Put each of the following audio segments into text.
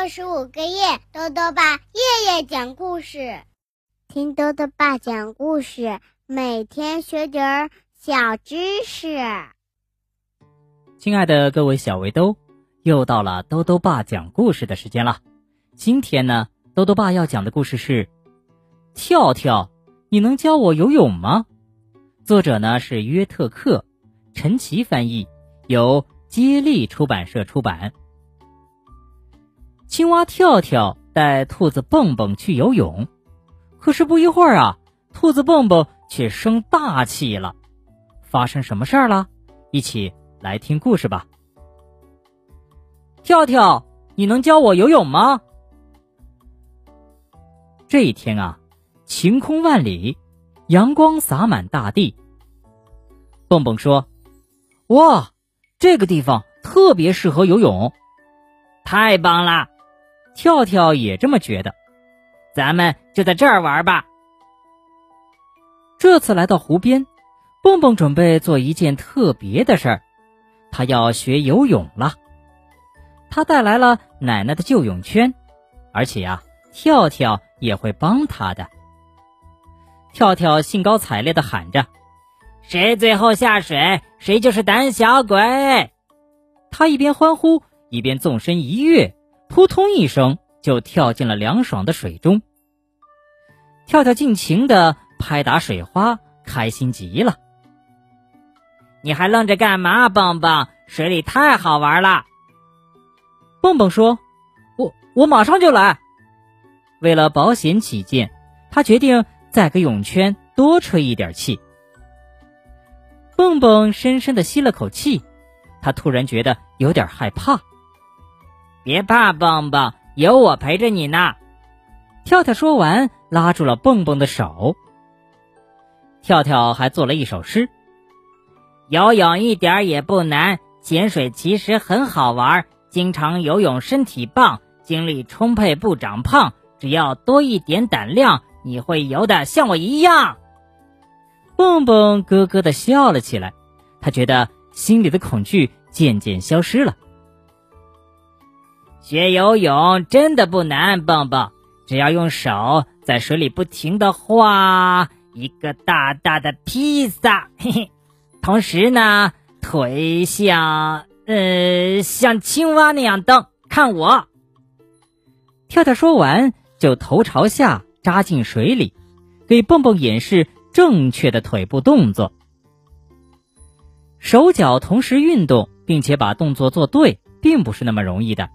六十五个夜，豆豆爸夜夜讲故事，听豆豆爸讲故事，每天学点儿小知识。亲爱的各位小围兜，又到了豆豆爸讲故事的时间了。今天呢，豆豆爸要讲的故事是《跳跳》，你能教我游泳吗？作者呢是约特克，陈奇翻译，由接力出版社出版。青蛙跳跳带兔子蹦蹦去游泳，可是不一会儿啊，兔子蹦蹦却生大气了。发生什么事儿了？一起来听故事吧。跳跳，你能教我游泳吗？这一天啊，晴空万里，阳光洒满大地。蹦蹦说：“哇，这个地方特别适合游泳，太棒了！”跳跳也这么觉得，咱们就在这儿玩吧。这次来到湖边，蹦蹦准备做一件特别的事儿，他要学游泳了。他带来了奶奶的旧泳圈，而且呀，跳跳也会帮他的。跳跳兴高采烈的喊着：“谁最后下水，谁就是胆小鬼！”他一边欢呼，一边纵身一跃。扑通一声，就跳进了凉爽的水中。跳跳尽情的拍打水花，开心极了。你还愣着干嘛，蹦蹦？水里太好玩了。蹦蹦说：“我我马上就来。”为了保险起见，他决定再给泳圈多吹一点气。蹦蹦深深的吸了口气，他突然觉得有点害怕。别怕，蹦蹦，有我陪着你呢。跳跳说完，拉住了蹦蹦的手。跳跳还做了一首诗：游泳一点也不难，潜水其实很好玩。经常游泳身体棒，精力充沛不长胖。只要多一点胆量，你会游的像我一样。蹦蹦咯咯的笑了起来，他觉得心里的恐惧渐渐消失了。学游泳真的不难，蹦蹦，只要用手在水里不停的画一个大大的披萨，嘿嘿。同时呢，腿像呃像青蛙那样蹬，看我。跳跳说完，就头朝下扎进水里，给蹦蹦演示正确的腿部动作。手脚同时运动，并且把动作做对，并不是那么容易的。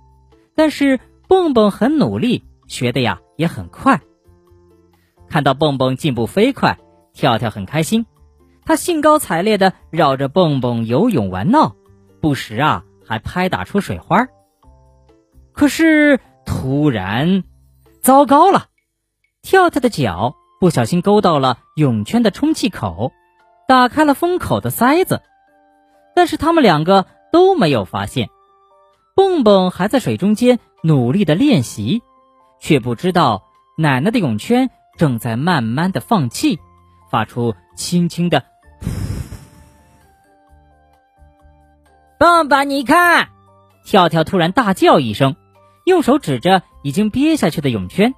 但是蹦蹦很努力，学的呀也很快。看到蹦蹦进步飞快，跳跳很开心，他兴高采烈的绕着蹦蹦游泳玩闹，不时啊还拍打出水花。可是突然，糟糕了！跳跳的脚不小心勾到了泳圈的充气口，打开了封口的塞子，但是他们两个都没有发现。蹦蹦还在水中间努力的练习，却不知道奶奶的泳圈正在慢慢的放气，发出轻轻的“”。蹦蹦，你看！跳跳突然大叫一声，用手指着已经憋下去的泳圈。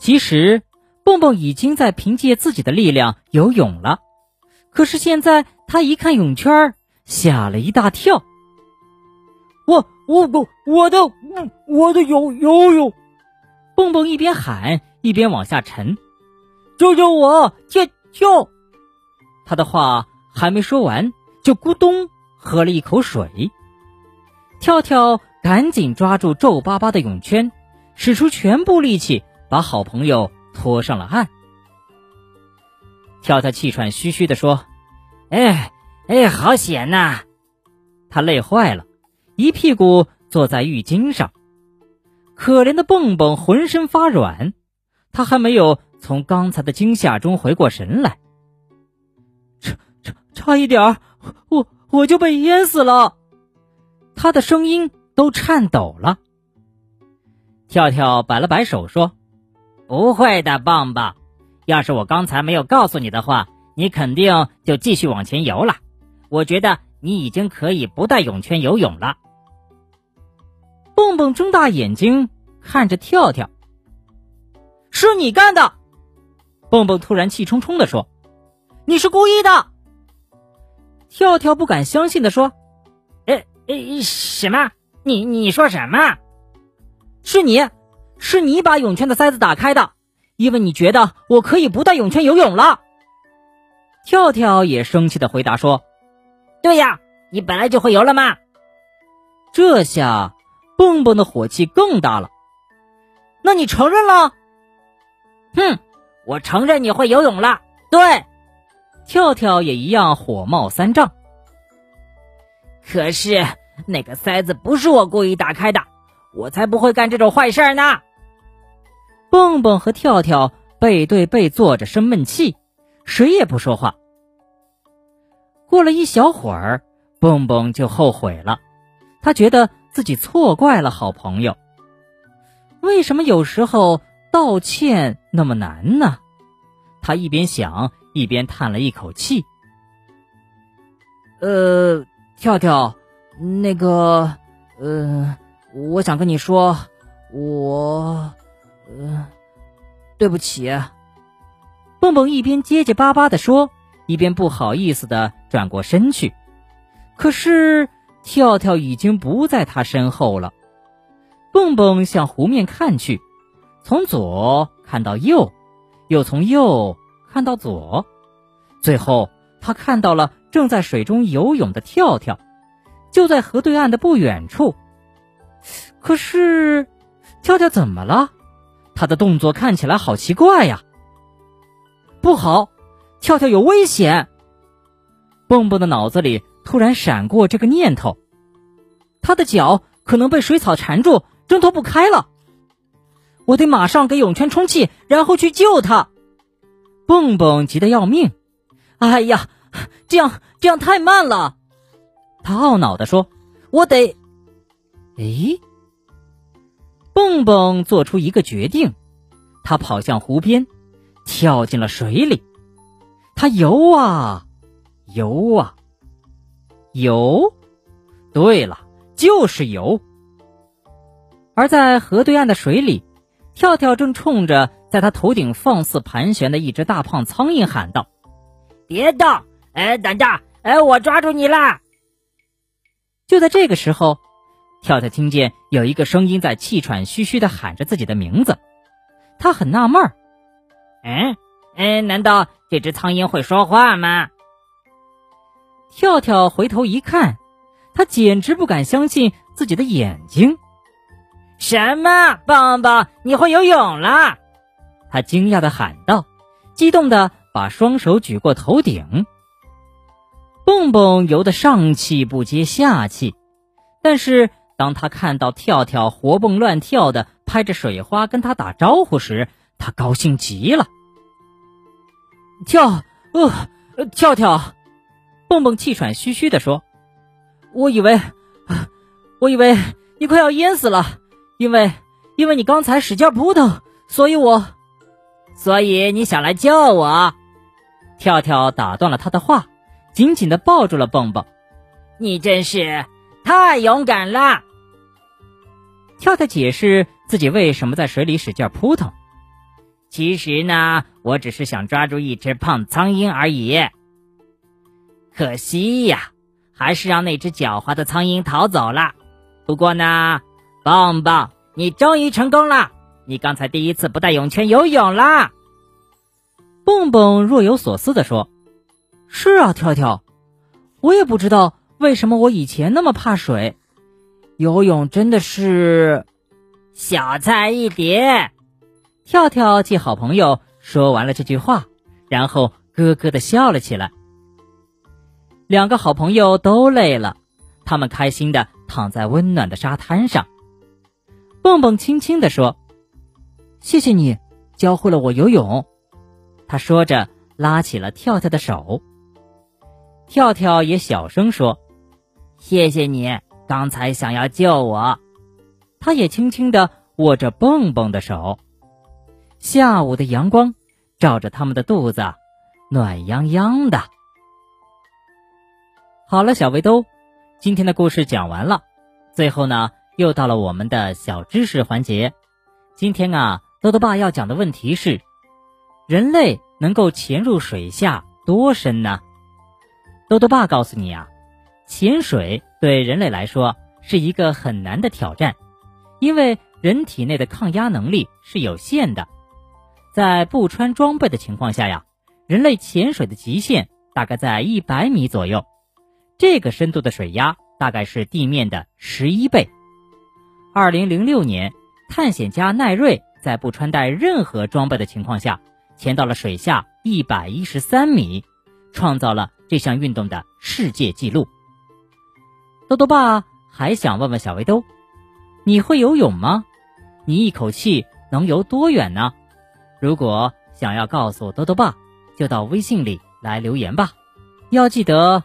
其实，蹦蹦已经在凭借自己的力量游泳了。可是现在他一看泳圈，吓了一大跳。我我我我的我的游游泳，蹦蹦一边喊一边往下沉，救救我！跳跳！他的话还没说完，就咕咚喝了一口水。跳跳赶紧抓住皱巴巴的泳圈，使出全部力气把好朋友拖上了岸。跳跳气喘吁吁地说：“哎哎，好险呐！”他累坏了。一屁股坐在浴巾上，可怜的蹦蹦浑身发软，他还没有从刚才的惊吓中回过神来，差差差一点，我我就被淹死了，他的声音都颤抖了。跳跳摆了摆手说：“不会的，蹦蹦，要是我刚才没有告诉你的话，你肯定就继续往前游了。我觉得你已经可以不带泳圈游泳了。”蹦蹦睁大眼睛看着跳跳。是你干的！蹦蹦突然气冲冲的说：“你是故意的！”跳跳不敢相信的说：“呃呃，什么？你你说什么？是你，是你把泳圈的塞子打开的，因为你觉得我可以不带泳圈游泳了。”跳跳也生气的回答说：“对呀，你本来就会游了嘛。”这下蹦蹦的火气更大了。那你承认了？哼，我承认你会游泳了。对，跳跳也一样火冒三丈。可是那个塞子不是我故意打开的，我才不会干这种坏事呢。蹦蹦和跳跳背对背坐着生闷气，谁也不说话。过了一小会儿，蹦蹦就后悔了，他觉得自己错怪了好朋友。为什么有时候道歉那么难呢？他一边想，一边叹了一口气。呃，跳跳，那个，呃，我想跟你说，我，呃，对不起。蹦蹦一边结结巴巴的说，一边不好意思的转过身去。可是跳跳已经不在他身后了。蹦蹦向湖面看去，从左看到右，又从右看到左，最后他看到了正在水中游泳的跳跳，就在河对岸的不远处。可是，跳跳怎么了？他的动作看起来好奇怪呀！不好，跳跳有危险！蹦蹦的脑子里突然闪过这个念头，他的脚可能被水草缠住。挣脱不开了，我得马上给泳圈充气，然后去救他。蹦蹦急得要命，哎呀，这样这样太慢了。他懊恼地说：“我得……哎！”蹦蹦做出一个决定，他跑向湖边，跳进了水里。他游啊游啊游，对了，就是游。而在河对岸的水里，跳跳正冲着在他头顶放肆盘旋的一只大胖苍蝇喊道：“别动！哎，等着！哎，我抓住你啦！”就在这个时候，跳跳听见有一个声音在气喘吁吁的喊着自己的名字，他很纳闷儿：“嗯嗯，难道这只苍蝇会说话吗？”跳跳回头一看，他简直不敢相信自己的眼睛。什么，蹦蹦，你会游泳了？他惊讶的喊道，激动的把双手举过头顶。蹦蹦游得上气不接下气，但是当他看到跳跳活蹦乱跳的拍着水花跟他打招呼时，他高兴极了。跳，呃，跳跳，蹦蹦气喘吁吁的说：“我以为，我以为你快要淹死了。”因为，因为你刚才使劲扑腾，所以我，所以你想来救我。跳跳打断了他的话，紧紧的抱住了蹦蹦。你真是太勇敢了。跳跳解释自己为什么在水里使劲扑腾。其实呢，我只是想抓住一只胖苍蝇而已。可惜呀，还是让那只狡猾的苍蝇逃走了。不过呢。棒棒，你终于成功了！你刚才第一次不带泳圈游泳啦。蹦蹦若有所思地说：“是啊，跳跳，我也不知道为什么我以前那么怕水，游泳真的是小菜一碟。”跳跳见好朋友说完了这句话，然后咯咯的笑了起来。两个好朋友都累了，他们开心的躺在温暖的沙滩上。蹦蹦轻轻地说：“谢谢你教会了我游泳。”他说着，拉起了跳跳的手。跳跳也小声说：“谢谢你刚才想要救我。”他也轻轻地握着蹦蹦的手。下午的阳光照着他们的肚子，暖洋洋的。好了，小围兜，今天的故事讲完了。最后呢？又到了我们的小知识环节，今天啊，豆豆爸要讲的问题是：人类能够潜入水下多深呢？豆豆爸告诉你啊，潜水对人类来说是一个很难的挑战，因为人体内的抗压能力是有限的，在不穿装备的情况下呀，人类潜水的极限大概在一百米左右，这个深度的水压大概是地面的十一倍。二零零六年。探险家奈瑞在不穿戴任何装备的情况下，潜到了水下一百一十三米，创造了这项运动的世界纪录。豆豆爸还想问问小围兜，你会游泳吗？你一口气能游多远呢？如果想要告诉豆豆爸，就到微信里来留言吧。要记得